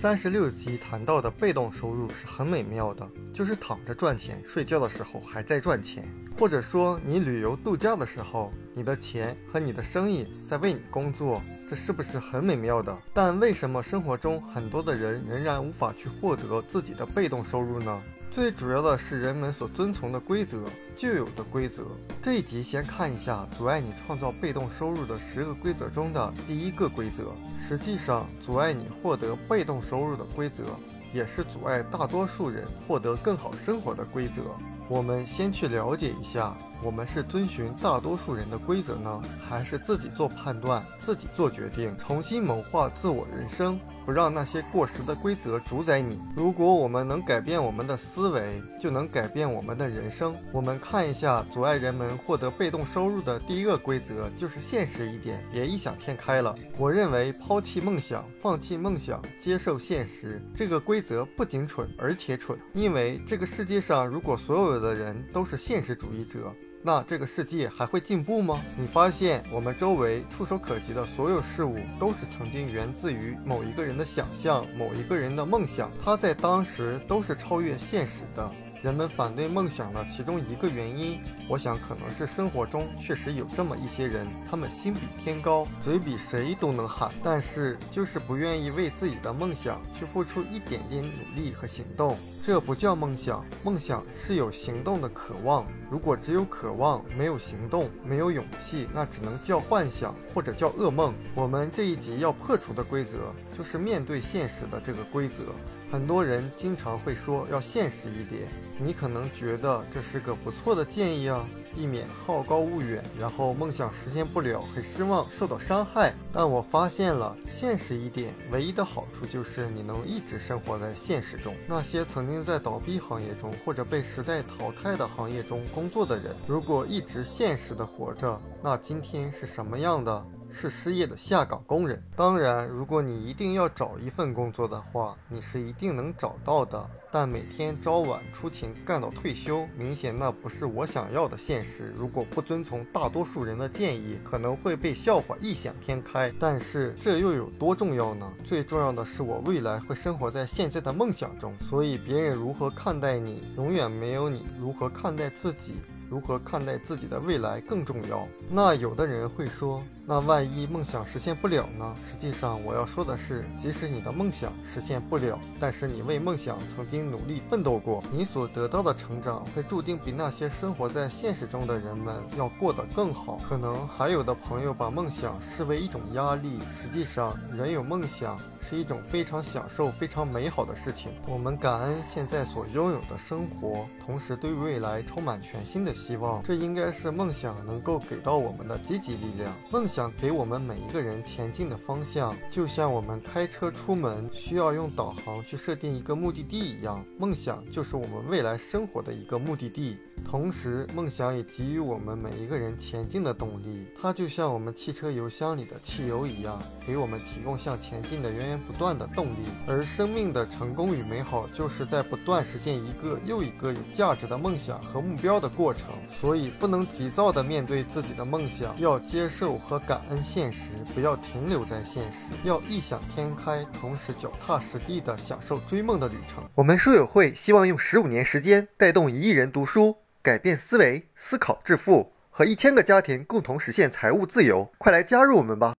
三十六集谈到的被动收入是很美妙的，就是躺着赚钱，睡觉的时候还在赚钱，或者说你旅游度假的时候，你的钱和你的生意在为你工作，这是不是很美妙的？但为什么生活中很多的人仍然无法去获得自己的被动收入呢？最主要的是人们所遵从的规则，旧有的规则。这一集先看一下阻碍你创造被动收入的十个规则中的第一个规则。实际上，阻碍你获得被动收入的规则，也是阻碍大多数人获得更好生活的规则。我们先去了解一下，我们是遵循大多数人的规则呢，还是自己做判断、自己做决定，重新谋划自我人生？不让那些过时的规则主宰你。如果我们能改变我们的思维，就能改变我们的人生。我们看一下阻碍人们获得被动收入的第一个规则，就是现实一点，别异想天开了。我认为抛弃梦想，放弃梦想，接受现实，这个规则不仅蠢，而且蠢。因为这个世界上，如果所有的人都是现实主义者，那这个世界还会进步吗？你发现我们周围触手可及的所有事物，都是曾经源自于某一个人的想象，某一个人的梦想，他在当时都是超越现实的。人们反对梦想的其中一个原因，我想可能是生活中确实有这么一些人，他们心比天高，嘴比谁都能喊，但是就是不愿意为自己的梦想去付出一点点努力和行动。这不叫梦想，梦想是有行动的渴望。如果只有渴望，没有行动，没有勇气，那只能叫幻想或者叫噩梦。我们这一集要破除的规则，就是面对现实的这个规则。很多人经常会说要现实一点，你可能觉得这是个不错的建议啊，避免好高骛远，然后梦想实现不了，很失望，受到伤害。但我发现了，现实一点唯一的好处就是你能一直生活在现实中。那些曾经在倒闭行业中或者被时代淘汰的行业中工作的人，如果一直现实的活着，那今天是什么样的？是失业的下岗工人。当然，如果你一定要找一份工作的话，你是一定能找到的。但每天朝晚出勤干到退休，明显那不是我想要的现实。如果不遵从大多数人的建议，可能会被笑话异想天开。但是这又有多重要呢？最重要的是，我未来会生活在现在的梦想中。所以，别人如何看待你，永远没有你如何看待自己。如何看待自己的未来更重要。那有的人会说，那万一梦想实现不了呢？实际上，我要说的是，即使你的梦想实现不了，但是你为梦想曾经努力奋斗过，你所得到的成长会注定比那些生活在现实中的人们要过得更好。可能还有的朋友把梦想视为一种压力，实际上，人有梦想。是一种非常享受、非常美好的事情。我们感恩现在所拥有的生活，同时对未来充满全新的希望。这应该是梦想能够给到我们的积极力量。梦想想给我们每一个人前进的方向，就像我们开车出门需要用导航去设定一个目的地一样。梦想就是我们未来生活的一个目的地。同时，梦想也给予我们每一个人前进的动力。它就像我们汽车油箱里的汽油一样，给我们提供向前进的源源不断的动力。而生命的成功与美好，就是在不断实现一个又一个有价值的梦想和目标的过程。所以，不能急躁地面对自己的梦想，要接受和感恩现实，不要停留在现实，要异想天开，同时脚踏实地的享受追梦的旅程。我们书友会希望用十五年时间带动一亿人读书。改变思维，思考致富，和一千个家庭共同实现财务自由，快来加入我们吧！